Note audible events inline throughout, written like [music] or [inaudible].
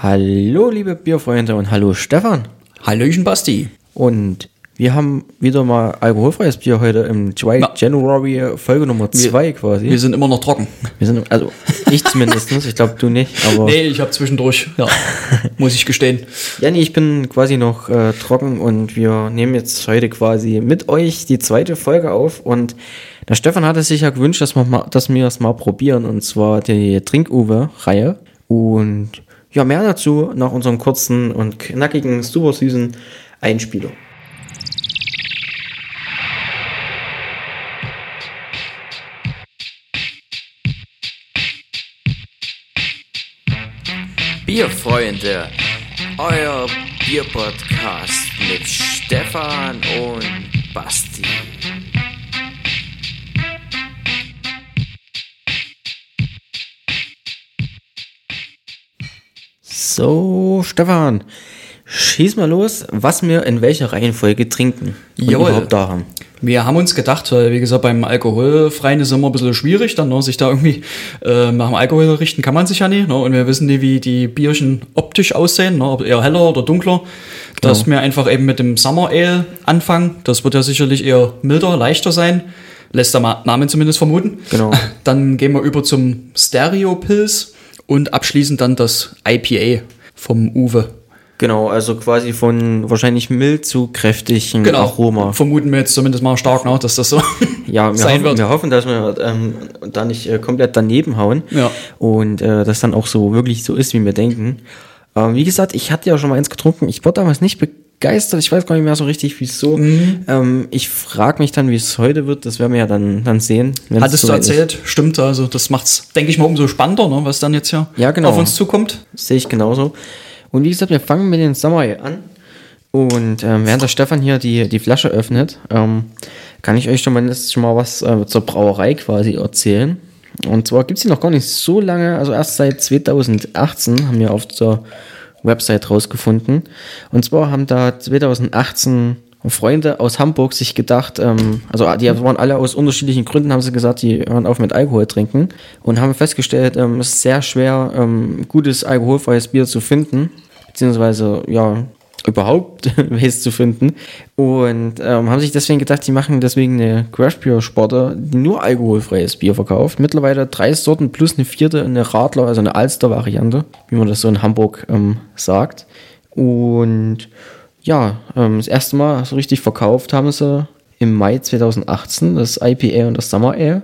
Hallo, liebe Bierfreunde und hallo Stefan. Hallöchen Basti. Und wir haben wieder mal alkoholfreies Bier heute im Dry Na. January Folge Nummer 2 quasi. Wir sind immer noch trocken. Wir sind, also ich zumindest, ich glaube du nicht, aber Nee, ich habe zwischendurch, ja, [laughs] muss ich gestehen. ja, nee, ich bin quasi noch äh, trocken und wir nehmen jetzt heute quasi mit euch die zweite Folge auf und der Stefan hatte sich ja gewünscht, dass wir, mal, dass wir es mal probieren und zwar die Trink-Uwe-Reihe und ja, mehr dazu nach unserem kurzen und knackigen, super süßen Einspieler. Bierfreunde, euer Bierpodcast mit Stefan und Basti. So, Stefan, schieß mal los, was wir in welcher Reihenfolge trinken und Jawohl. überhaupt da haben. Wir haben uns gedacht, weil wie gesagt, beim Alkoholfreien ist immer ein bisschen schwierig, dann ne, sich da irgendwie äh, nach dem Alkohol richten kann man sich ja nicht. Ne, und wir wissen nicht, wie die Bierchen optisch aussehen, ne, ob eher heller oder dunkler. Dass wir einfach eben mit dem Summer Ale anfangen. Das wird ja sicherlich eher milder, leichter sein. Lässt der Name zumindest vermuten. Genau. [laughs] Dann gehen wir über zum Stereo Pills und abschließend dann das IPA vom Uwe. Genau, also quasi von wahrscheinlich mild zu kräftigem Genau. Aroma. Vermuten wir jetzt zumindest mal stark, ne, dass das so [laughs] Ja, sein hoffen, wird. wir hoffen, dass wir ähm, da nicht äh, komplett daneben hauen Ja. und äh, das dann auch so wirklich so ist, wie wir denken. Ähm, wie gesagt, ich hatte ja schon mal eins getrunken. Ich war damals nicht begeistert. Ich weiß gar nicht mehr so richtig, wieso. Mhm. Ähm, ich frage mich dann, wie es heute wird. Das werden wir ja dann, dann sehen. es Hattest du soweit ist. erzählt, stimmt, also das macht's, denke ich mal, umso spannender, ne, was dann jetzt hier Ja, genau. auf uns zukommt. Sehe ich genauso. Und wie gesagt, wir fangen mit den Summer Ale an. Und ähm, während der Stefan hier die, die Flasche öffnet, ähm, kann ich euch schon mal, jetzt schon mal was äh, zur Brauerei quasi erzählen. Und zwar gibt es die noch gar nicht so lange, also erst seit 2018 haben wir auf der Website rausgefunden. Und zwar haben da 2018 Freunde aus Hamburg sich gedacht, ähm, also die waren alle aus unterschiedlichen Gründen, haben sie gesagt, die hören auf mit Alkohol trinken und haben festgestellt, ähm, es ist sehr schwer, ähm, gutes alkoholfreies Bier zu finden, beziehungsweise ja, überhaupt [laughs] welches zu finden. Und ähm, haben sich deswegen gedacht, die machen deswegen eine Crash Beer Sporte, die nur alkoholfreies Bier verkauft. Mittlerweile drei Sorten plus eine vierte, eine Radler, also eine Alster-Variante, wie man das so in Hamburg ähm, sagt. Und ja, ähm, das erste Mal so richtig verkauft haben sie im Mai 2018 das IPA und das Summer Ale,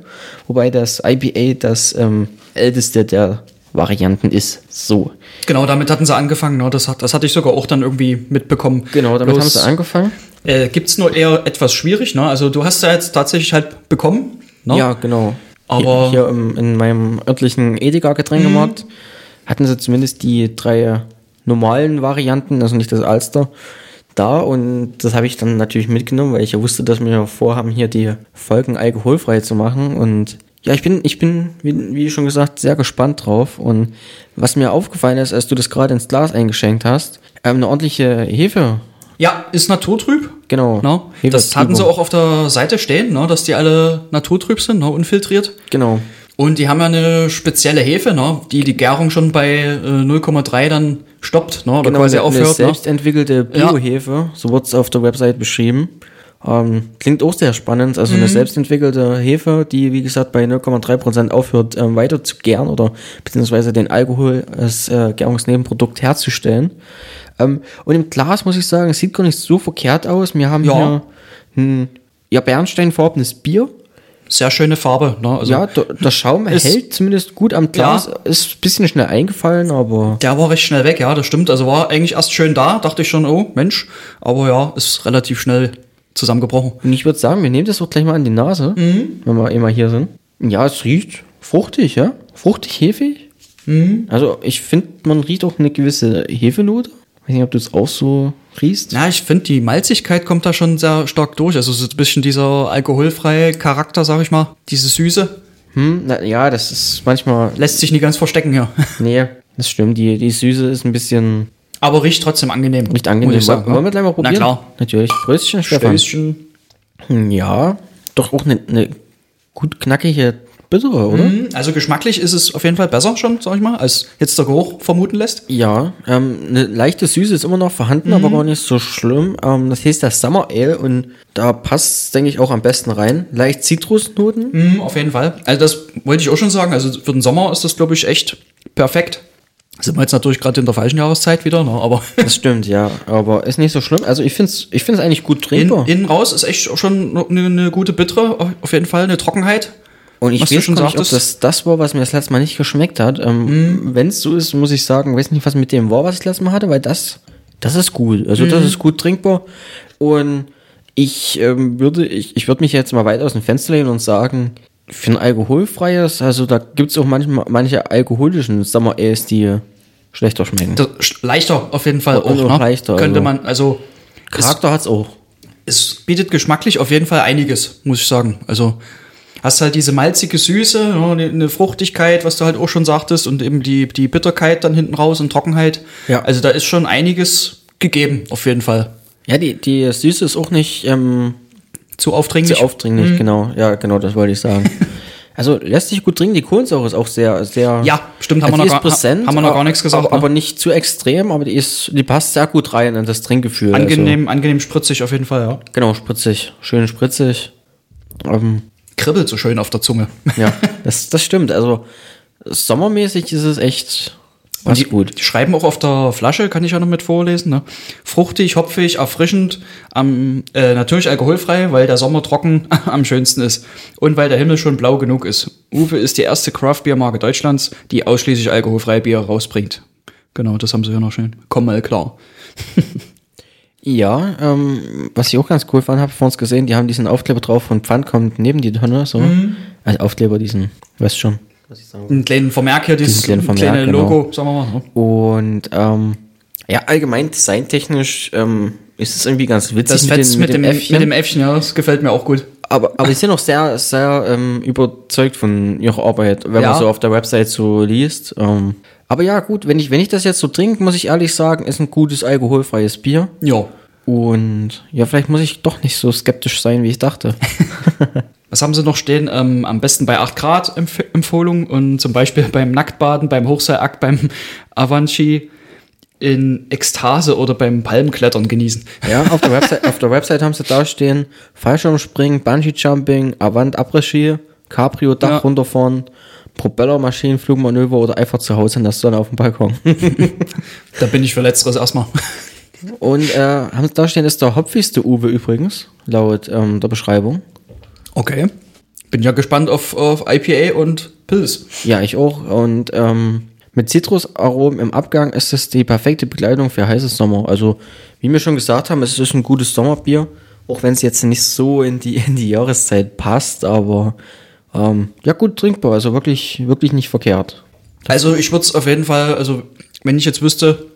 wobei das IPA das ähm, älteste der Varianten ist. So. Genau, damit hatten sie angefangen, ne, das, hat, das hatte ich sogar auch dann irgendwie mitbekommen. Genau, damit Bloß, haben sie angefangen. Äh, gibt's nur eher etwas schwierig, ne, also du hast ja jetzt tatsächlich halt bekommen, ne? Ja, genau. Aber- hier, hier im, in meinem örtlichen Edeka-Getränkemarkt hatten sie zumindest die drei normalen Varianten, also nicht das Alster, da. Und das habe ich dann natürlich mitgenommen, weil ich ja wusste, dass wir vorhaben, hier die Folgen alkoholfrei zu machen. Und ja, ich bin, ich bin, wie, wie schon gesagt, sehr gespannt drauf. Und was mir aufgefallen ist, als du das gerade ins Glas eingeschenkt hast, ähm, eine ordentliche Hefe. Ja, ist naturtrüb. Genau. Hefe Das hatten sie auch auf der Seite stehen, ne, dass die alle naturtrüb sind, ne, unfiltriert. Genau. Und die haben ja eine spezielle Hefe, ne, die die Gärung schon bei äh, 0,3 dann stoppt, ne, oder Genau, quasi eine, eine aufhört. Ne? selbst entwickelte Ja. Biohefe, so wird es auf der Website beschrieben. Ähm, klingt auch sehr spannend. Also Mhm. eine selbst entwickelte Hefe, die wie gesagt bei 0,3% aufhört, ähm, weiter zu gären oder beziehungsweise den Alkohol als äh, Gärungsnebenprodukt herzustellen. Ähm, und im Glas muss ich sagen, es sieht gar nicht so verkehrt aus. Wir haben Ja. hier ein ja, bernsteinfarbenes Bier. Sehr schöne Farbe, ne, also ja, der, der Schaum [laughs] hält zumindest gut am Glas. Ist ein bisschen schnell eingefallen, aber Der war recht schnell weg, ja, das stimmt. Also war eigentlich erst schön da, dachte ich schon, oh Mensch, aber ja, ist relativ schnell zusammengebrochen. Und ich würde sagen, wir nehmen das auch gleich mal an die Nase, Mhm. wenn wir immer hier sind. Ja, es riecht fruchtig, ja? Fruchtig, hefig. Mhm. Also ich finde, man riecht auch eine gewisse Hefenote. weiß nicht, ob du es auch so riechst. Ja, ich finde, die Malzigkeit kommt da schon sehr stark durch. Also so ein bisschen dieser alkoholfreie Charakter, sag ich mal. Diese Süße Hm, na, ja, das ist manchmal. lässt sich nie ganz verstecken hier. [laughs] Nee, das stimmt. Die, die Süße ist ein bisschen Aber riecht trotzdem angenehm. nicht angenehm. Sagen, Wollen wir gleich mal probieren? Na klar. Natürlich. Pröstchen, Stefan. Stößchen. Hm, Ja, doch auch eine, eine gut knackige bittere, oder? Mhm, Also geschmacklich ist es auf jeden Fall besser schon, sag ich mal, als jetzt der Geruch vermuten lässt. Ja, ähm, eine leichte Süße ist immer noch vorhanden, aber gar nicht so schlimm. Ähm, das heißt das Summer Ale und da passt, denke ich, auch am besten rein. Leicht Zitrusnoten. Mhm, auf jeden Fall. Also das wollte ich auch schon sagen. Also für den Sommer ist das, glaube ich, echt perfekt. Sind wir jetzt natürlich gerade in der falschen Jahreszeit wieder, ne? aber [laughs] Das stimmt, ja, aber ist nicht so schlimm. Also ich finde es ich find's eigentlich gut in, trinkbar. innen raus ist echt schon eine, eine gute Bittere, auf- jeden Fall, eine Trockenheit. und ich weiß schon nicht, ob das das war, was mir das letzte Mal nicht geschmeckt hat. Ähm, Wenn es so ist, muss ich sagen, weiß nicht, was mit dem war, was ich das letzte Mal hatte, weil das, das ist gut. Also das ist gut trinkbar. Und ich ähm, würde, ich, ich würde mich jetzt mal weit aus dem Fenster lehnen und sagen, für ein alkoholfreies, also da gibt es auch manchmal, manche alkoholischen Summer Ales, die schlechter schmecken. Das, leichter auf jeden Fall auch. auch Ne? leichter, Könnte also. man, also es, Charakter hat's auch. es bietet geschmacklich auf jeden Fall einiges, muss ich sagen. Also hast halt diese malzige Süße, eine, eine Fruchtigkeit, was du halt auch schon sagtest, und eben die, die Bitterkeit dann hinten raus und Trockenheit. Ja. Also da ist schon einiges gegeben, auf jeden Fall. Ja, die, die Süße ist auch nicht ähm, Zu aufdringlich. Sehr aufdringlich, genau. Ja, genau, das wollte ich sagen. [laughs] also lässt sich gut trinken. Die Kohlensäure ist auch sehr, sehr. Ja, stimmt, haben also wir noch gar- präsent, haben wir noch gar nichts gesagt, Aber, ne? aber nicht zu extrem, aber die ist, die passt sehr gut rein in das Trinkgefühl. angenehm, angenehm spritzig auf jeden Fall, ja. Also, genau, spritzig. Schön spritzig. Ähm, Kribbelt so schön auf der Zunge. ja, [laughs] das, das stimmt. Also sommermäßig ist es echt Und die, gut. die schreiben auch auf der Flasche, kann ich ja noch mit vorlesen. Ne? Fruchtig, hopfig, erfrischend, am, äh, natürlich alkoholfrei, weil der Sommer trocken [laughs] am schönsten ist und weil der Himmel schon blau genug ist. Uwe ist die erste Craft-Bier-Marke Deutschlands, die ausschließlich alkoholfreie Bier rausbringt. Genau, das haben sie ja noch schön. Komm mal klar. [laughs] Ja, ähm, was ich auch ganz cool fand, habe ich vor uns gesehen, die haben diesen Aufkleber drauf von Pfand kommt neben die Tonne, so. Mhm. Also Aufkleber, diesen, weißt schon. Was ich sagen Einen kleinen Vermerk hier, dieses Vermerk, kleine genau. Logo, sagen wir mal. Ne? Und ähm, ja, allgemein designtechnisch ähm, ist es irgendwie ganz witzig Das mit, dem, mit Äffchen. dem Äffchen, ja, das gefällt mir auch gut. aber, aber die sind auch sehr, sehr ähm, überzeugt von ihrer Arbeit, wenn Ja. man so auf der Website so liest. Ähm, aber ja, gut, wenn ich, wenn ich das jetzt so trinke, muss ich ehrlich sagen, ist ein gutes alkoholfreies Bier. Ja. Und ja, vielleicht muss ich doch nicht so skeptisch sein, wie ich dachte. [laughs] Was haben sie noch stehen? Ähm, am besten bei 8 Grad Empf Empfohlung und zum Beispiel [laughs] beim Nacktbaden, beim Hochseilakt, beim [laughs] Avanci in Ekstase oder beim Palmklettern genießen. [laughs] Ja, auf der Website, auf der Website haben sie da stehen, Fallschirmspringen, Bungee-Jumping, Avant Après-Ski, Cabrio, Dach Ja. runterfahren, Propellermaschinen, Flugmanöver oder einfach zu Hause in der Sonne auf dem Balkon. Da bin ich für Letzteres erstmal. Und äh, haben sie da stehen, ist der hopfigste Uwe übrigens, laut ähm, der Beschreibung. Okay. Bin ja gespannt auf, auf IPA und Pilz. Ja, ich auch. Und ähm, mit Zitrusaromen im Abgang ist es die perfekte Begleitung für heißes Sommer. Also, wie wir schon gesagt haben, es ist ein gutes Sommerbier, auch wenn es jetzt nicht so in die, in die Jahreszeit passt, aber ähm, ja, gut trinkbar, also wirklich, wirklich nicht verkehrt. Also ich würde es auf jeden Fall, also wenn ich jetzt wüsste,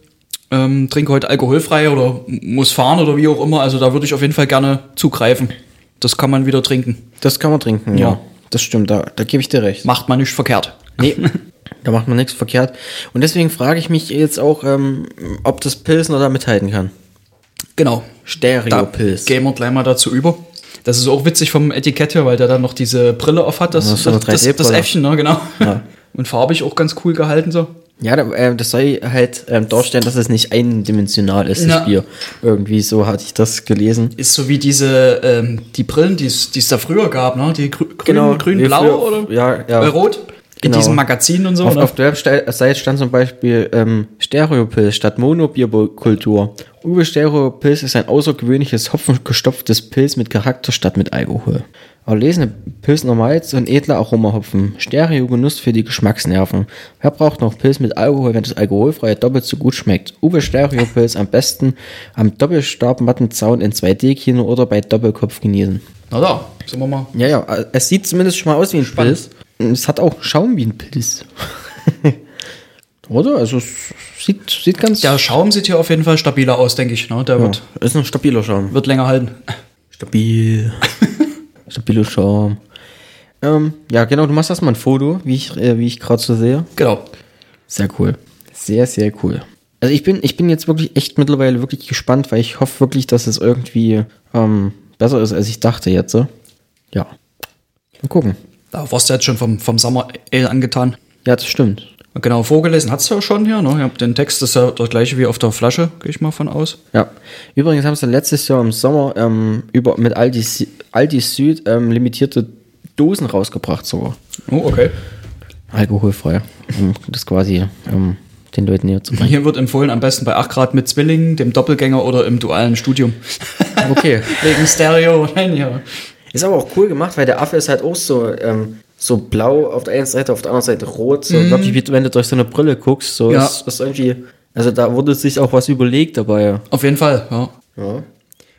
ähm, trinke heute alkoholfrei oder muss fahren oder wie auch immer, also da würde ich auf jeden Fall gerne zugreifen. Das kann man wieder trinken. Das kann man trinken, ja. Ja. Das stimmt, da, da gebe ich dir recht. Macht man nicht verkehrt. Nee, [laughs] da macht man nichts verkehrt. Und deswegen frage ich mich jetzt auch, ähm, ob das Pilsner da mithalten kann. Genau. Stereo-Pilz. gehen wir gleich mal dazu über. Das ist auch witzig vom Etikett her, weil der dann noch diese Brille auf hat. Das, das, das, das, 3D-Brille. Äffchen, ne, genau. Ja. Und farbig auch ganz cool gehalten so. Ja, da, äh, das soll halt ähm, darstellen, dass es nicht eindimensional ist, Ja. das Bier. Irgendwie so hatte ich das gelesen. Ist so wie diese, ähm, die Brillen, die es da früher gab, ne? Die grü grün, Genau, grün blau früher- oder ja, ja. Äh, rot. In Genau. diesen Magazinen und so. Auf, ne? auf der Website stand zum Beispiel ähm, Stereopilz statt Monobierkultur. Uwe Stereopilz ist ein außergewöhnliches hopfengestopftes Pilz mit Charakter statt mit Alkohol. Erlesene Pilsner Malz und edler Aromahopfen. Stereo-Genuss für die Geschmacksnerven. Wer braucht noch Pilz mit Alkohol, wenn das alkoholfreie doppelt so gut schmeckt? Uwe Stereopilz am besten am Doppelstabmattenzaun in 2D-Kino oder bei Doppelkopf genießen. Na da, sind wir mal. Ja, ja, es sieht zumindest schon mal aus wie ein Pilz. Es hat auch Schaum wie ein Pilz. [laughs] Oder? Also es sieht, sieht ganz... Der Schaum sieht hier auf jeden Fall stabiler aus, denke ich. Ne? Der ja, wird, ist ein stabiler Schaum. wird länger halten. Stabil. Stabiler Schaum. Ähm, ja, genau, du machst erstmal ein Foto, wie ich, äh, wie ich gerade so sehe. Genau. Sehr cool. Sehr, sehr cool. Also ich bin, ich bin jetzt wirklich echt mittlerweile wirklich gespannt, weil ich hoffe wirklich, dass es irgendwie ähm, besser ist, als ich dachte jetzt. Ja. Mal gucken. Da warst du jetzt schon vom, vom Summer Ale angetan. Ja, das stimmt. Genau, vorgelesen hast du ja schon hier. Ne? Ich hab den Text ist ja der gleiche wie auf der Flasche, gehe ich mal von aus. Ja. Übrigens haben sie letztes Jahr im Sommer ähm, über, mit Aldi, Aldi Süd ähm, limitierte Dosen rausgebracht sogar. Oh, okay. Alkoholfrei. Um das quasi ähm, den Leuten näher zu bringen. Hier wird empfohlen, am besten bei 8 Grad mit Zwillingen, dem Doppelgänger oder im dualen Studium. Okay. [laughs] Wegen Stereo. Nein, ja. Ist aber auch cool gemacht, weil der Affe ist halt auch so, ähm, so blau auf der einen Seite, auf der anderen Seite rot. So wirklich, wie wenn du durch so eine Brille guckst. So Ja. ist, ist irgendwie. Also da wurde sich auch was überlegt dabei. Auf jeden Fall, ja. Ja.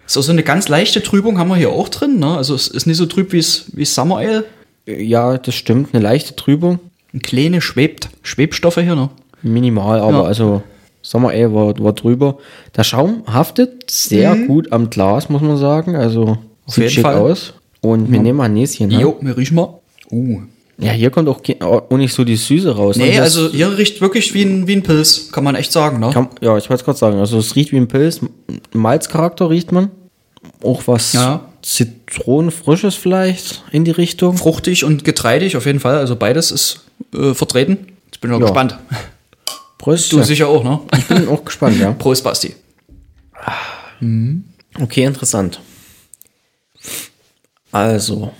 So, so eine ganz leichte Trübung haben wir hier auch drin. Ne? Also es ist nicht so trüb wie Summer Ale. Ja, das stimmt. Eine leichte Trübung. Ein kleine schwebt, Schwebstoffe hier, ne? Minimal, aber Ja. also Sommer Ale war, war drüber. Der Schaum haftet sehr gut am Glas, muss man sagen. Also sieht jeden schick Fall. aus. Und wir nehmen ein Näschen. Ne? Jo, wir riechen mal. Uh. Ja, hier kommt auch, auch nicht so die Süße raus. ne? Nee, Das also hier riecht wirklich wie ein, wie ein Pilz, kann man echt sagen, ne? Kann, ja, ich wollte es gerade sagen. Also es riecht wie ein Pilz. Malzcharakter riecht man. Auch was Ja. Zitronenfrisches vielleicht in die Richtung. Fruchtig und getreidig auf jeden Fall, also beides ist äh, vertreten. Jetzt bin ich mal Ja. gespannt. Prost. Du sicher auch, ne? Ich bin auch gespannt, ja. [laughs] Prost, Basti. Okay, interessant. Also,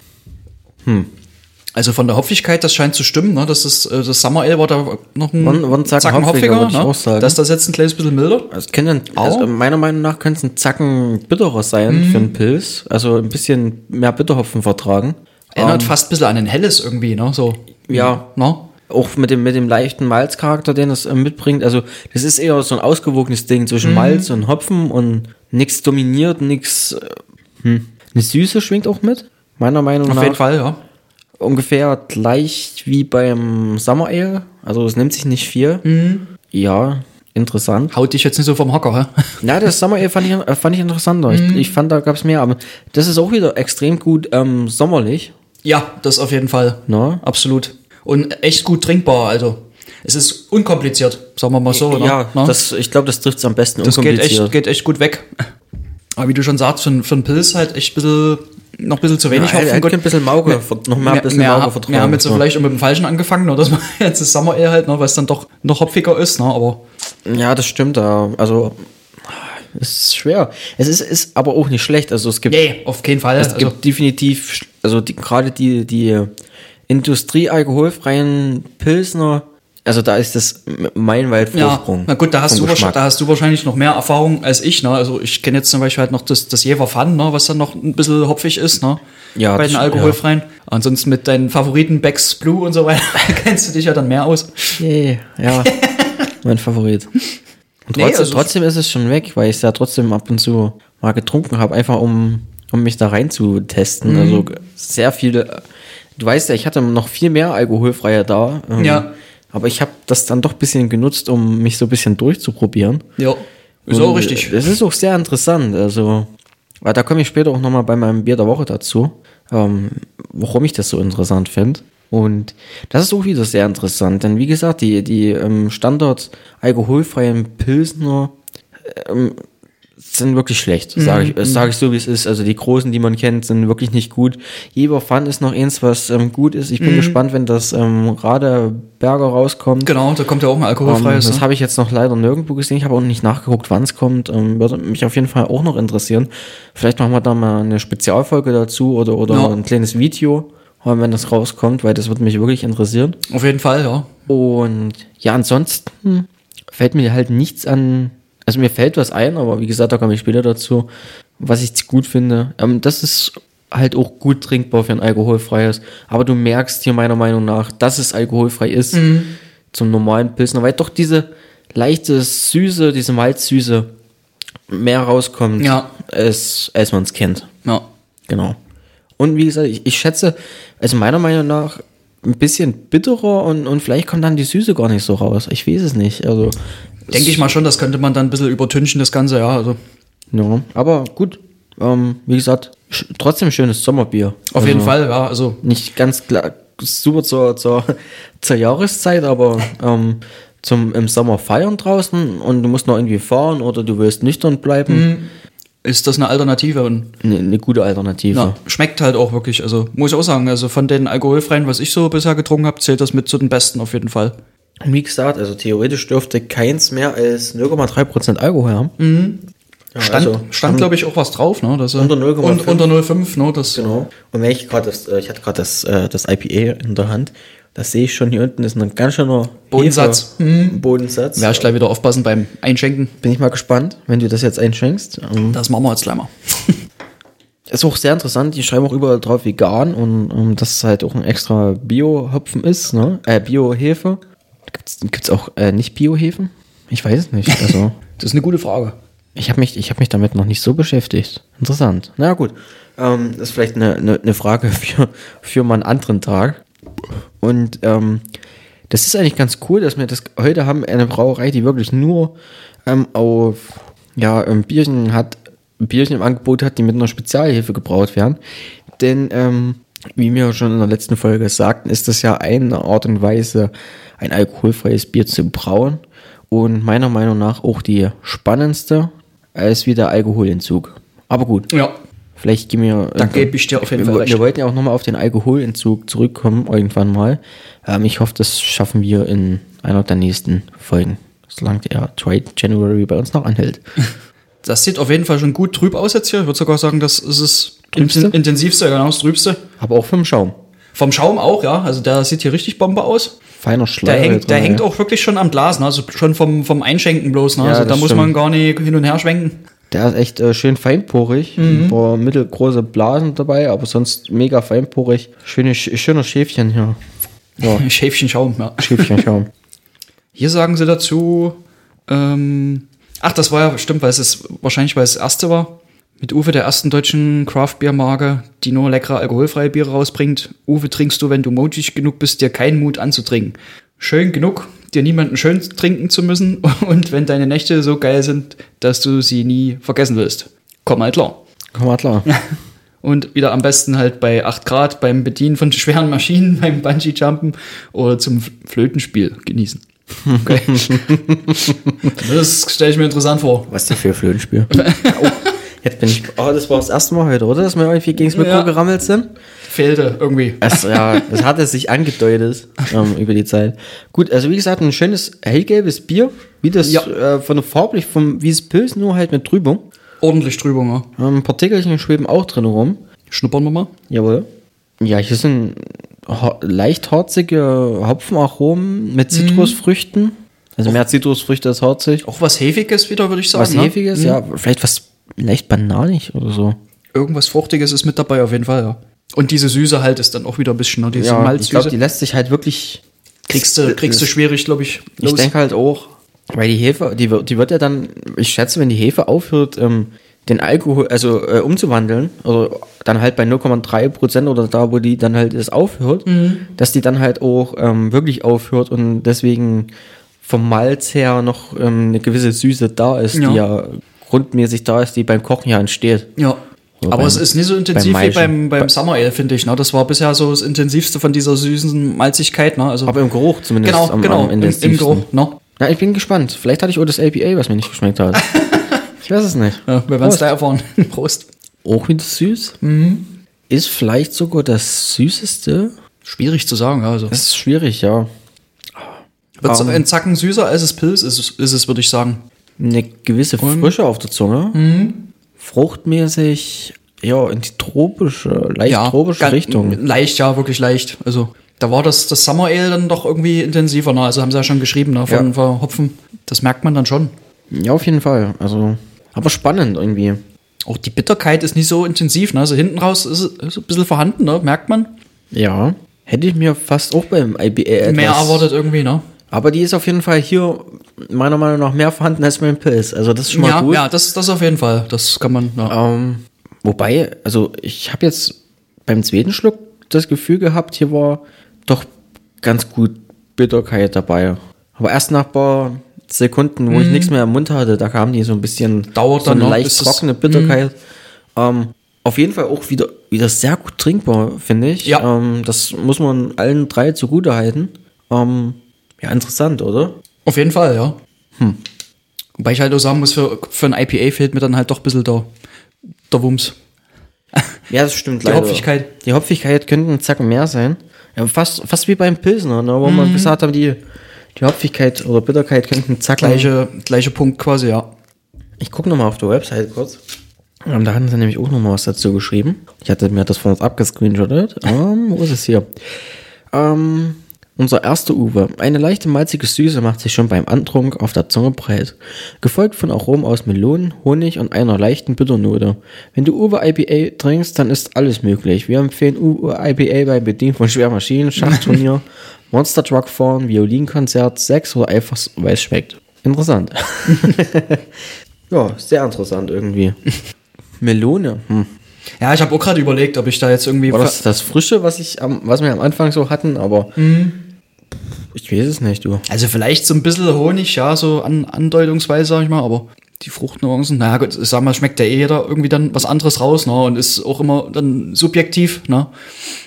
Also von der Hopfigkeit, das scheint zu stimmen, ne? Das ist äh, das Summer Ale war da noch ein War- war ein Zacken hopfiger, ich ne? auch sagen. Das ist das jetzt ein kleines bisschen milder. es können, also meiner Meinung nach könnte es ein Zacken bitterer sein Mhm. für einen Pilz. Also ein bisschen mehr Bitterhopfen vertragen. Erinnert fast ein bisschen an ein helles irgendwie, ne? So. Ja. Ne? Auch mit dem, mit dem leichten Malzcharakter, den es äh, mitbringt. Also, das ist eher so ein ausgewogenes Ding zwischen Malz und Hopfen und nichts dominiert, nichts. Äh, hm. Eine Süße schwingt auch mit. Meiner Meinung Auf nach. jeden Fall, ja. Ungefähr gleich wie beim Summer Ale. Also, es nimmt sich nicht viel. Mhm. Ja, interessant. Haut dich jetzt nicht so vom Hocker, hä? [laughs] Ja, das Summer Ale fand ich, äh, fand ich interessanter. Mhm. Ich, ich fand, da gab es mehr. Aber das ist auch wieder extrem gut ähm, sommerlich. Ja, das auf jeden Fall. Ne? Absolut. Und echt gut trinkbar, also. Es ist unkompliziert, sagen wir mal so. ne? ja, Ne? das, ich glaube, das trifft es am besten. Das geht unkompliziert. echt, geht echt gut weg. Aber wie du schon sagst, für, für einen Pilz halt echt ein bisschen, noch ein bisschen zu wenig Ja, hat Gut, ein bisschen Mauge, noch mehr ein bisschen wir, Mauge vertrauen. wir haben jetzt so vielleicht auch mit dem Falschen angefangen, ne? dass man [laughs] jetzt das Summer Ale halt, ne? was dann doch noch hopfiger ist, ne? aber Ja, das stimmt. Also, es ist schwer. Es ist, ist aber auch nicht schlecht. Also, es gibt, nee, auf keinen Fall. es Also, gibt definitiv, also die, gerade die, die industriealkoholfreien Pilsner, also da ist das meilenweit ja, Vorsprung. na gut, da hast, du, Geschmack. da hast du wahrscheinlich noch mehr Erfahrung als ich. Ne? Also ich kenne jetzt zum Beispiel halt noch das, das Jever Fun, ne? was dann noch ein bisschen hopfig ist, ne? Ja, bei den alkoholfreien. Ansonsten mit deinen Favoriten Becks Blue und so weiter [laughs] kennst du dich ja dann mehr aus. Yay, ja, [laughs] mein Favorit. Und Nee, trotzdem, also- trotzdem ist es schon weg, weil ich es ja trotzdem ab und zu mal getrunken habe, einfach um, um mich da rein zu testen. Mhm. Also sehr viele. Du weißt ja, ich hatte noch viel mehr alkoholfreie da. ähm, Ja. Aber ich habe das dann doch ein bisschen genutzt, um mich so ein bisschen durchzuprobieren. Ja, ist auch Und, richtig. äh, Das ist auch sehr interessant. Also, da komme ich später auch nochmal bei meinem Bier der Woche dazu, ähm, warum ich das so interessant finde. Und das ist auch wieder sehr interessant, denn wie gesagt, die, die ähm, Standard alkoholfreien Pilsner ähm, sind wirklich schlecht, sage ich, das sage ich so, wie es ist. Also die großen, die man kennt, sind wirklich nicht gut. Jeber Fun ist noch eins, was ähm, gut ist. Ich bin gespannt, wenn das ähm, Radeberger rauskommt. Genau, da kommt ja auch ein Ähm, alkoholfreies. das ne? habe ich jetzt noch leider nirgendwo gesehen. Ich habe auch nicht nachgeguckt, wann es kommt. Ähm, würde mich auf jeden Fall auch noch interessieren. Vielleicht machen wir da mal eine Spezialfolge dazu oder, oder Ja. ein kleines Video, wenn das rauskommt, weil das würde mich wirklich interessieren. Auf jeden Fall, ja. Und ja, ansonsten fällt mir halt nichts an. Also mir fällt was ein, aber wie gesagt, da komme ich später dazu, was ich gut finde. Ähm, das ist halt auch gut trinkbar für ein alkoholfreies. Aber du merkst hier meiner Meinung nach, dass es alkoholfrei ist zum normalen Pilsner, weil doch diese leichte Süße, diese Malzsüße mehr rauskommt, Ja. als, als man es kennt. Ja. Genau. Und wie gesagt, ich, ich schätze, also meiner Meinung nach ein bisschen bitterer und, und vielleicht kommt dann die Süße gar nicht so raus. Ich weiß es nicht. Also, Denke ich mal schon, das könnte man dann ein bisschen übertünchen, das Ganze, ja. Also ja. Aber gut, ähm, wie gesagt, trotzdem schönes Sommerbier. auf also, jeden Fall, ja. Also Nicht ganz klar, super zur, zur, [laughs] zur Jahreszeit, aber ähm, zum im Sommer feiern draußen und du musst noch irgendwie fahren oder du willst nüchtern bleiben. ist das eine Alternative Eine, eine gute Alternative. ja, schmeckt halt auch wirklich. Also muss ich auch sagen, also von den alkoholfreien, was ich so bisher getrunken habe, zählt das mit zu den besten auf jeden Fall. Wie gesagt, also theoretisch dürfte keins mehr als 0,3% Alkohol haben. Ja, Stand, also stand glaube ich, auch was drauf, ne? Dass, er- Unter 0,5. und, unter 0,5, ne? Das, Genau. Und wenn ich gerade das, äh, ich hatte gerade das, äh, das IPA in der Hand, das sehe ich schon hier unten ist ein ganz schöner Bodensatz. Hefe- Bodensatz. Werde ich gleich wieder aufpassen beim Einschenken. Bin ich mal gespannt, wenn du das jetzt einschenkst. Ähm, Das machen wir jetzt gleich mal. [laughs] Ist auch sehr interessant, die schreiben auch überall drauf vegan und ähm, dass es halt auch ein extra Bio-Hopfen ist, ne? Äh, Bio-Hefe. Gibt's, gibt's auch äh, nicht Bio-Hefen? Ich weiß es nicht. Also, [laughs] Das ist eine gute Frage. ich habe mich, ich hab mich damit noch nicht so beschäftigt. Interessant. Na gut. Ähm, das ist vielleicht eine, eine, eine Frage für, für mal einen anderen Tag. Und ähm, das ist eigentlich ganz cool, dass wir das heute haben, eine Brauerei, die wirklich nur ähm, auf ja, ähm, Bierchen hat, Bierchen im Angebot hat, die mit einer Spezialhefe gebraut werden. Denn ähm, wie wir schon in der letzten Folge sagten, ist das ja eine Art und Weise, ein alkoholfreies Bier zu brauen. Und meiner Meinung nach auch die spannendste als wie der Alkoholentzug. Aber gut, Ja. vielleicht gehen wir. Da gebe ich dir auf jeden wir, Fall recht. Wir wollten ja auch nochmal auf den Alkoholentzug zurückkommen, irgendwann mal. Ähm, ich hoffe, das schaffen wir in einer der nächsten Folgen, solange der Trade January bei uns noch anhält. [laughs] Das sieht auf jeden Fall schon gut trüb aus jetzt hier. Ich würde sogar sagen, das ist das Trübste? inten- intensivste, genau, das trübste. Aber auch vom Schaum. Vom Schaum auch, ja. Also der sieht hier richtig Bombe aus. Feiner Der Schleier. hängt, drin, der ja. hängt auch wirklich schon am Glas, ne? also schon vom, vom Einschenken bloß. Ne? Ja, also da muss stimmt. man gar nicht hin und her schwenken. Der ist echt äh, schön feinporig. Mhm. Ein paar mittelgroße Blasen dabei, aber sonst mega feinporig. Schöne, sch- schöner Schäfchen hier. Ja, [laughs] Schäfchen Schaum, ja. Schäfchenschaum. [laughs] Hier sagen sie dazu, ähm, ach, das war ja, stimmt, weil es ist, wahrscheinlich, weil es das erste war. Mit Uwe, der ersten deutschen Craft-Bier-Marke, die nur leckere alkoholfreie Biere rausbringt. Uwe trinkst du, wenn du mutig genug bist, dir keinen Mut anzutrinken. Schön genug, dir niemanden schön trinken zu müssen [laughs] und wenn deine Nächte so geil sind, dass du sie nie vergessen willst. Komm mal klar. Komm mal klar. [laughs] Und wieder am besten halt bei 8 Grad beim Bedienen von [laughs] schweren Maschinen, beim Bungee-Jumpen oder zum Flötenspiel genießen. Okay. das stelle ich mir interessant vor. Was ist denn für ein Flötenspiel? oh, jetzt bin ich. Oh, das war das erste Mal heute, oder? Dass wir irgendwie gegen das Mikro Ja. gerammelt sind. Fehlte irgendwie. Es, ja, [laughs] das hat es sich angedeutet ähm, über die Zeit. Gut, also wie gesagt, ein schönes hellgelbes Bier, wie das Ja. äh, von der farblich, vom, wie das Pilz, nur halt mit Trübung. Ordentlich Trübung, ja. Ähm, ein paar Tickelchen schweben auch drin rum. Schnuppern wir mal. Jawohl. Ja, hier sind ho- leicht harzige Hopfenaromen mit Zitrusfrüchten. Also mehr Zitrusfrüchte als harzig. Auch was Hefiges wieder, würde ich sagen. Was ne? Hefiges, ja. Vielleicht was leicht bananig oder so. Irgendwas Fruchtiges ist mit dabei, auf jeden Fall, ja. Und diese Süße halt ist dann auch wieder ein bisschen, ne? diese Ja, ich Malzsüße. glaube, die lässt sich halt wirklich. kriegst du, kriegst du schwierig, glaube ich. Ich los. denke halt auch, weil die Hefe, die wird, die wird ja dann, ich schätze, wenn die Hefe aufhört, ähm, den Alkohol, also äh, umzuwandeln, oder dann halt bei 0,3 Prozent oder da, wo die dann halt es aufhört, Mhm. dass die dann halt auch ähm, wirklich aufhört und deswegen vom Malz her noch ähm, eine gewisse Süße da ist, Ja. die ja grundmäßig da ist, die beim Kochen ja entsteht. Ja. So Aber beim- es ist nicht so intensiv beim wie beim, beim Summer Ale, finde ich. Ne? Das war bisher so das intensivste von dieser süßen Malzigkeit. Ne? Also, Aber im Geruch zumindest genau, am, genau, am im, im. Geruch. Ne? Na, ich bin gespannt. Vielleicht hatte ich auch das APA, was mir nicht geschmeckt hat. [laughs] ich weiß es nicht. Ja, wir werden es gleich erfahren. [laughs] Prost. Auch wieder süß. Mhm. Ist vielleicht sogar das süßeste. Schwierig zu sagen. Also. Das ist schwierig, ja. Wird Ähm. ein Zacken süßer als das Pilz, ist, es- ist es, würde ich sagen. Eine gewisse Frische auf der Zunge. Mhm. Fruchtmäßig, ja, in die tropische, leicht tropische ganz- Richtung. Leicht, ja, wirklich leicht. Also, da war das, das Summer Ale dann doch irgendwie intensiver. Ne? Also haben sie ja schon geschrieben, ne? von, Ja. von Hopfen. Das merkt man dann schon. Ja, auf jeden Fall. Also, aber spannend irgendwie. Auch die Bitterkeit ist nicht so intensiv. Ne? Also hinten raus ist es ist ein bisschen vorhanden, ne? merkt man. Ja. Hätte ich mir fast auch beim IPA etwas... Mehr erwartet irgendwie, ne? Aber die ist auf jeden Fall hier meiner Meinung nach mehr vorhanden als beim Pilz. Also das ist schon mal Ja, gut. ja das, das auf jeden Fall. Das kann man. Ja. Ähm, wobei, also ich habe jetzt beim zweiten Schluck das Gefühl gehabt, hier war doch ganz gut Bitterkeit dabei. Aber erst nach ein paar Sekunden, wo ich nichts mehr im Mund hatte, da kam die so ein bisschen Mhm. Dauert so dann eine noch, leicht trockene Bitterkeit. Ähm, auf jeden Fall auch wieder, wieder sehr gut trinkbar, finde ich. Ja. Ähm, das muss man allen drei zugute halten. Ähm, ja, interessant, oder? Auf jeden Fall, ja. Hm. Wobei ich halt auch sagen muss, für, für ein IPA fehlt mir dann halt doch ein bisschen der, der Wumms. [laughs] Ja, das stimmt Die Hopfigkeit. Die Hopfigkeit könnte ein Zacken mehr sein. Ja, fast, fast wie beim Pilsner, ne, wo Mhm. wir gesagt haben, die, die Hopfigkeit oder Bitterkeit könnte ein Zacken. Gleiche, gleiche Punkt quasi, ja. Ich gucke nochmal auf der Website kurz. Ähm, da hatten sie nämlich auch nochmal was dazu geschrieben. Ich hatte mir das von uns abgescreenshottet. Ähm, wo ist es hier? Ähm, unser erster Uwe. Eine leichte malzige Süße macht sich schon beim Antrunk auf der Zunge breit. Gefolgt von Aromen aus Melonen, Honig und einer leichten Bitternote. Wenn du Uwe IPA trinkst, dann ist alles möglich. Wir empfehlen Uwe IPA beim Bedienen von schweren Maschinen, Schachturnier, [laughs] Monster Truck fahren, Violinkonzert, Sex oder einfach weil es schmeckt. Interessant. [laughs] ja, sehr interessant irgendwie. [laughs] Melone. Hm. Ja, ich habe auch gerade überlegt, ob ich da jetzt irgendwie. War das das Frische, was ich am, was wir am Anfang so hatten, aber ich weiß es nicht, du. Also vielleicht so ein bisschen Honig, ja, so an, andeutungsweise, sag ich mal, aber die Fruchtnuancen, naja gut, ich sag mal, schmeckt ja eh jeder irgendwie dann was anderes raus, ne? Und ist auch immer dann subjektiv, ne?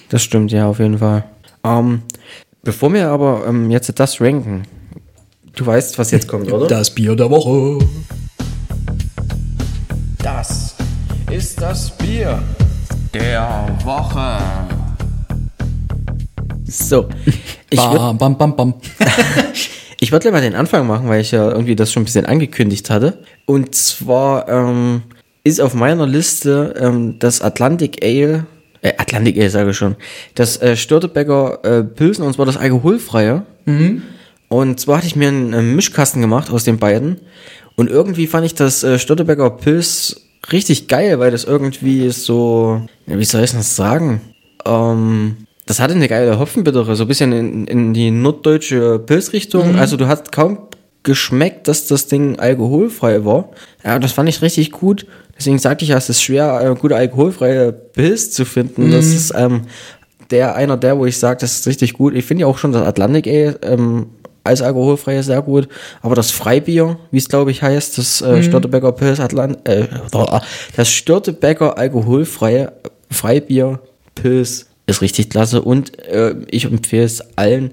Das stimmt, ja, auf jeden Fall. Ähm, bevor wir aber ähm, jetzt das ranken, du weißt, was jetzt kommt, oder? Das Bier der Woche. Das ist das Bier der Woche. So, ich Bam, bam, bam, bam. [laughs] Ich würde mal den Anfang machen, weil ich ja irgendwie das schon ein bisschen angekündigt hatte. Und zwar ähm, ist auf meiner Liste ähm, das Atlantic Ale, äh, Atlantic Ale sage ich schon, das äh, Störtebecker äh, Pilsen, und zwar das alkoholfreie. Und zwar hatte ich mir einen, äh, Mischkasten gemacht aus den beiden. Und irgendwie fand ich das äh, Störtebecker Pils richtig geil, weil das irgendwie so, wie soll ich das sagen? Ähm, das hatte eine geile Hopfenbittere, so ein bisschen in, in die norddeutsche Pilzrichtung. Also du hast kaum geschmeckt, dass das Ding alkoholfrei war. Ja, das fand ich richtig gut. Deswegen sagte ich ja, es ist schwer, äh, gute alkoholfreie Pilz zu finden. Das ist ähm, der einer der, wo ich sage, das ist richtig gut. Ich finde ja auch schon das Atlantic Ale ähm, als alkoholfreie sehr gut. Aber das Freibier, wie es glaube ich heißt, das äh, Störtebecker Pilz Atlant äh, das Störtebecker alkoholfreie Freibier Pilz ist richtig klasse und äh, ich empfehle es allen,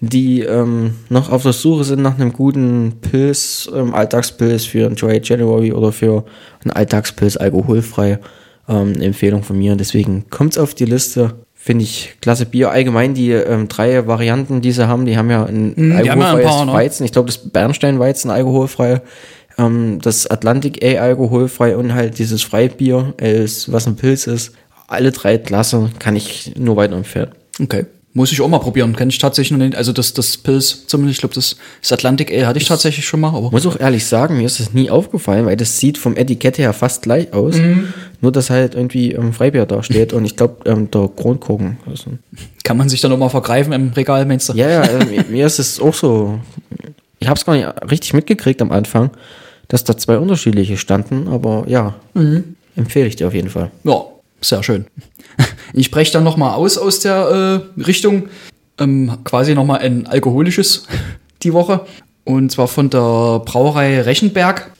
die ähm, noch auf der Suche sind nach einem guten Pilz, ähm, Alltagspilz für ein Dry January oder für einen Alltagspilz alkoholfrei. Ähm, Empfehlung von mir. Deswegen kommt's auf die Liste. Finde ich klasse Bier. Allgemein die ähm, drei Varianten, die sie haben, die haben ja ein die haben ja ein alkoholfreies paar, ne? Weizen. Ich glaube, das Bernsteinweizen alkoholfrei. Ähm, das Atlantic A alkoholfrei und halt dieses Freibier, äh, was ein Pilz ist. Alle drei klasse, kann ich nur weiterempfehlen. Okay. Muss ich auch mal probieren. Kenne ich tatsächlich noch nicht. Also das, das Pilz, zumindest, ich glaube, das, das Atlantic Ale hatte ich tatsächlich schon mal, aber. Muss auch ehrlich sagen, mir ist das nie aufgefallen, weil das sieht vom Etikett her fast gleich aus. Mhm. Nur, dass halt irgendwie ähm, Freibier da steht und ich glaube, ähm, der Kronkorken. ein- Kann man sich dann auch mal vergreifen im Regal, meinst du? Ja, ja, mir- mir ist es auch so. Ich habe es gar nicht richtig mitgekriegt am Anfang, dass da zwei unterschiedliche standen, aber ja, Mhm. empfehle ich dir auf jeden Fall. Ja, sehr schön. [laughs] Ich breche dann nochmal aus aus der äh, Richtung. Ähm, quasi nochmal ein alkoholisches [laughs] die Woche. Und zwar von der Brauerei Rechenberg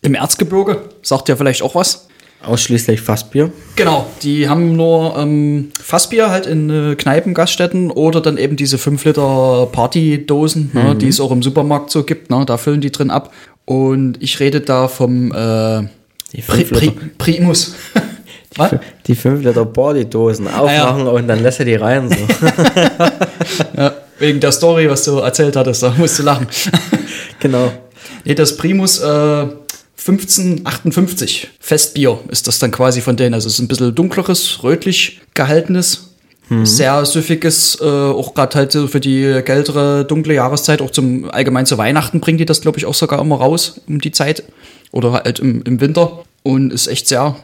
im Erzgebirge. Sagt ja vielleicht auch was. Ausschließlich Fassbier. Genau, die haben nur ähm, Fassbier halt in äh, Kneipen, Gaststätten oder dann eben diese 5 Liter Partydosen, ne, die es auch im Supermarkt so gibt. Ne, da füllen die drin ab. Und ich rede da vom äh, Pri 5 Liter, Pri Primus. [laughs] Was? die fünf Liter Bodydosen aufmachen und dann lässt er die rein. So. [laughs] Ja, wegen der Story, was du erzählt hattest, da musst du lachen. [laughs] genau. nee, das Primus äh, 1558 Festbier ist das dann quasi von denen. Also es ist ein bisschen dunkleres, rötlich gehaltenes, sehr süffiges, äh, auch gerade halt so für die kältere, dunkle Jahreszeit, auch zum allgemein zu Weihnachten bringen die das, glaube ich, auch sogar immer raus um die Zeit. Oder halt im, im Winter. Und ist echt sehr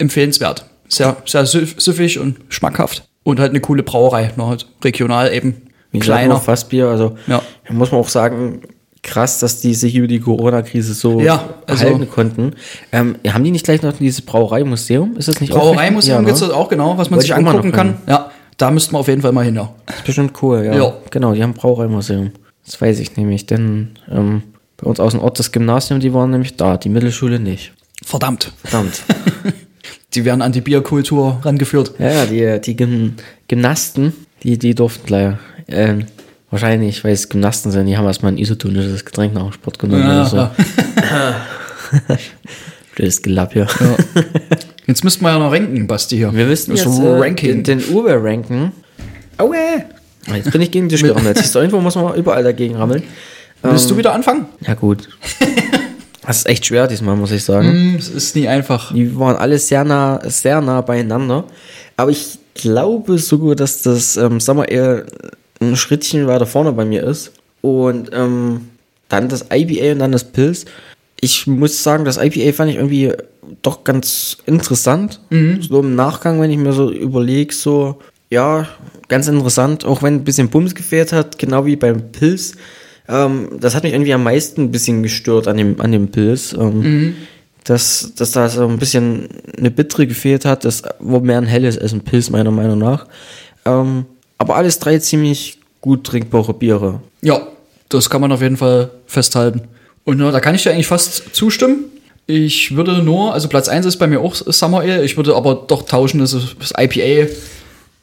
empfehlenswert. Sehr, sehr süff- süffig und schmackhaft. Und halt eine coole Brauerei, ne, halt regional eben. Wie kleiner. Fassbier, also Ja. muss man auch sagen, krass, dass die sich über die Corona-Krise so Ja, also- halten konnten. Ähm, haben die nicht gleich noch dieses Brauereimuseum? Ist das nicht Brauereimuseum ja, ne? gibt's dort auch, genau, was man Wollte sich angucken noch kann. Ja, da müssten wir auf jeden Fall mal hin, ja. Ist bestimmt cool, ja. Ja. Genau, die haben ein Brauereimuseum. Das weiß ich nämlich, denn ähm, bei uns aus dem Ort das Gymnasium, die waren nämlich da, die Mittelschule nicht. Verdammt. Verdammt. [laughs] Die werden an die Bierkultur rangeführt. ja, ja, die, die Gym Gymnasten, die, die durften leider. Ähm, wahrscheinlich, weil es Gymnasten sind, die haben erstmal ein isotonisches Getränk nach dem Sport genommen oder so. ja. [laughs] Blödes Gelapp hier. Ja. Jetzt müssten wir ja noch ranken, Basti hier. Wir müssen das jetzt äh, den, Uber ranken. Aue! Ah, Jetzt bin ich gegen dich gerammt. Siehst du, irgendwo muss man überall dagegen rammeln. Willst du wieder anfangen? Ja, gut. [laughs] Das ist echt schwer diesmal, muss ich sagen. Hm, Es ist nie einfach. Die waren alle sehr nah, sehr nah beieinander. Aber ich glaube sogar, dass das ähm, Summer Ale ein Schrittchen weiter vorne bei mir ist. Und ähm, dann das IPA und dann das Pilz. Ich muss sagen, das IPA fand ich irgendwie doch ganz interessant. So im Nachgang, wenn ich mir so überlege, so, ja, ganz interessant, auch wenn ein bisschen Bums gefehlt hat, genau wie beim Pilz. Ähm, das hat mich irgendwie am meisten ein bisschen gestört an dem, an dem Pilz. Ähm, dass, dass da so ein bisschen eine Bittere gefehlt hat, das wo mehr ein helles als ein Pilz, meiner Meinung nach. Ähm, aber alles drei ziemlich gut trinkbare Biere. Ja, das kann man auf jeden Fall festhalten. Und ja, da kann ich dir eigentlich fast zustimmen. Ich würde nur, also Platz 1 ist bei mir auch Summer Ale, ich würde aber doch tauschen, das, ist- das IPA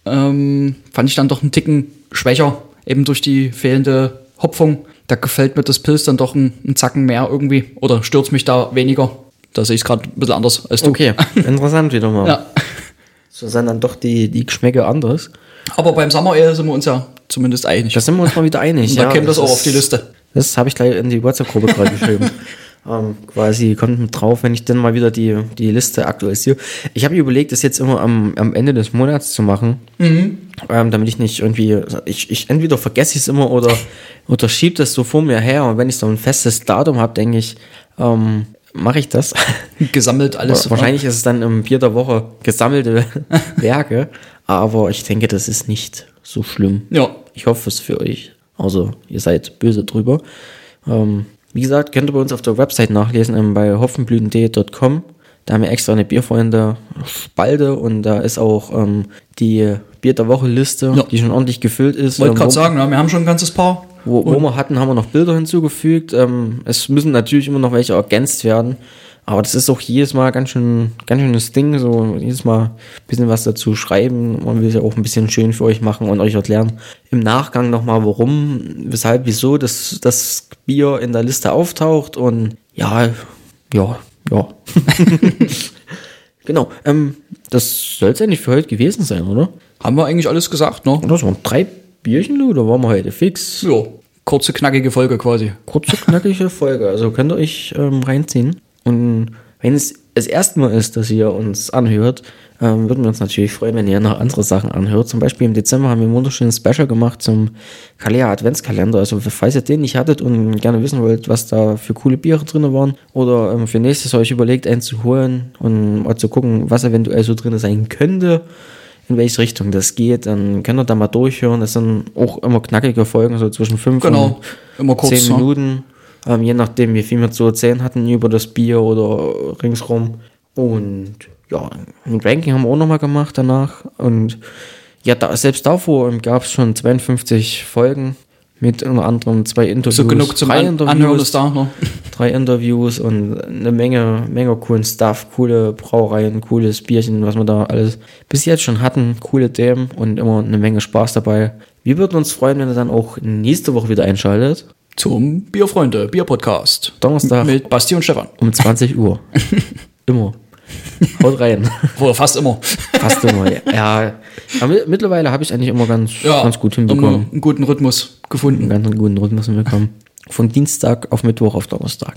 ähm, fand ich dann doch einen Ticken schwächer, eben durch die fehlende Hopfung. Da gefällt mir das Pilz dann doch einen, Zacken mehr irgendwie oder stört mich da weniger. Da sehe ich es gerade ein bisschen anders als du. Okay, [laughs] interessant wieder mal. Ja. So sind dann doch die, die Geschmäcke anders. Aber beim Summer Ale sind wir uns ja zumindest einig. Da sind wir uns mal wieder einig. da käme das auch ist- auf die Liste. Das habe ich gleich in die WhatsApp-Gruppe gerade [laughs] geschrieben. Ähm, quasi kommt mit drauf, wenn ich dann mal wieder die, die Liste aktualisiere. Ich habe mir überlegt, das jetzt immer am, am Ende des Monats zu machen. Ähm, damit ich nicht irgendwie, ich, ich entweder vergesse ich es immer oder, [laughs] oder schiebe das so vor mir her. Und wenn ich so ein festes Datum habe, denke ich, ähm, mache ich das. [laughs] Gesammelt alles. Wahrscheinlich ist es dann im Bier der Woche gesammelte [laughs] Werke. Aber ich denke, das ist nicht so schlimm. Ja. Ich hoffe es für euch. Also, ihr seid böse drüber. Ähm, wie gesagt, könnt ihr bei uns auf der Website nachlesen, ähm, bei hoffenblüten.de.com. Da haben wir extra eine Bierfreunde-Spalte und da ist auch ähm, die Bier der Woche-Liste, Ja. die schon ordentlich gefüllt ist. Wollte Ähm, gerade sagen, ja, wir haben schon ein ganzes Paar. wo, wo wir hatten, haben wir noch Bilder hinzugefügt. Ähm, es müssen natürlich immer noch welche ergänzt werden. Aber das ist auch jedes Mal ganz schön, ganz schönes Ding. So jedes Mal ein bisschen was dazu schreiben. Man will es ja auch ein bisschen schön für euch machen und euch erklären. Im Nachgang nochmal, warum, weshalb, wieso das, das Bier in der Liste auftaucht. Und ja, ja, ja. [laughs] genau. Ähm, das soll es eigentlich für heute gewesen sein, oder? Haben wir eigentlich alles gesagt, ne? Das waren drei Bierchen, oder waren wir heute fix? Ja. Kurze, knackige Folge quasi. kurze, knackige Folge. Also könnt ihr euch ähm, reinziehen. Und wenn es das erste Mal ist, dass ihr uns anhört, ähm, würden wir uns natürlich freuen, wenn ihr noch andere Sachen anhört. Zum Beispiel im Dezember haben wir ein wunderschönes Special gemacht zum Kalea Adventskalender. Also falls ihr den nicht hattet und gerne wissen wollt, was da für coole Biere drin waren oder ähm, für nächstes euch überlegt, einen zu holen und mal zu gucken, was eventuell so drin sein könnte, in welche Richtung das geht, dann könnt ihr da mal durchhören. Das sind auch immer knackige Folgen, so zwischen fünf Genau. und Immer kurz. zehn ne? Minuten, ähm, je nachdem, wie viel wir zu erzählen hatten über das Bier oder ringsrum. Und ja, ein Ranking haben wir auch nochmal gemacht danach. Und ja, da, selbst davor gab es schon 52 Folgen mit unter anderem zwei Interviews. So genug zum drei An Anhören ist da. Ne? [laughs] drei Interviews und eine Menge, Menge coolen Stuff, coole Brauereien, cooles Bierchen, was wir da alles bis jetzt schon hatten, coole Themen und immer eine Menge Spaß dabei. Wir würden uns freuen, wenn ihr dann auch nächste Woche wieder einschaltet. Zum Bierfreunde, Bierpodcast. Donnerstag Mit Basti und Stefan. um 20 Uhr. [laughs] immer. Haut rein. [laughs] Oder fast immer. Fast immer. Ja, aber mi- mittlerweile habe ich eigentlich immer ganz, ganz gut hinbekommen. einen guten Rhythmus gefunden. Einen ganz guten Rhythmus hinbekommen. Von Dienstag auf Mittwoch auf Donnerstag.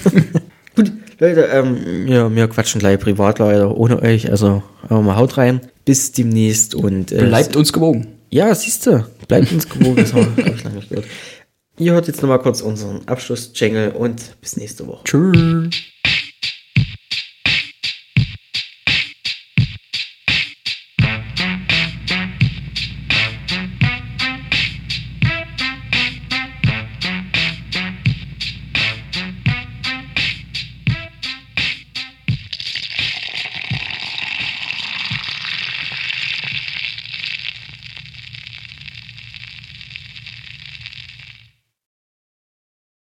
[laughs] Gut, Leute, ähm, wir, wir quatschen gleich privat leider ohne euch. Also äh, mal haut rein. Bis demnächst und äh, Bleibt uns gewogen. Ja, siehst du, bleibt uns gewogen. Das habe ich lange gehört. Ihr hört jetzt nochmal kurz unseren Abschluss-Jingle und bis nächste Woche. Tschüss.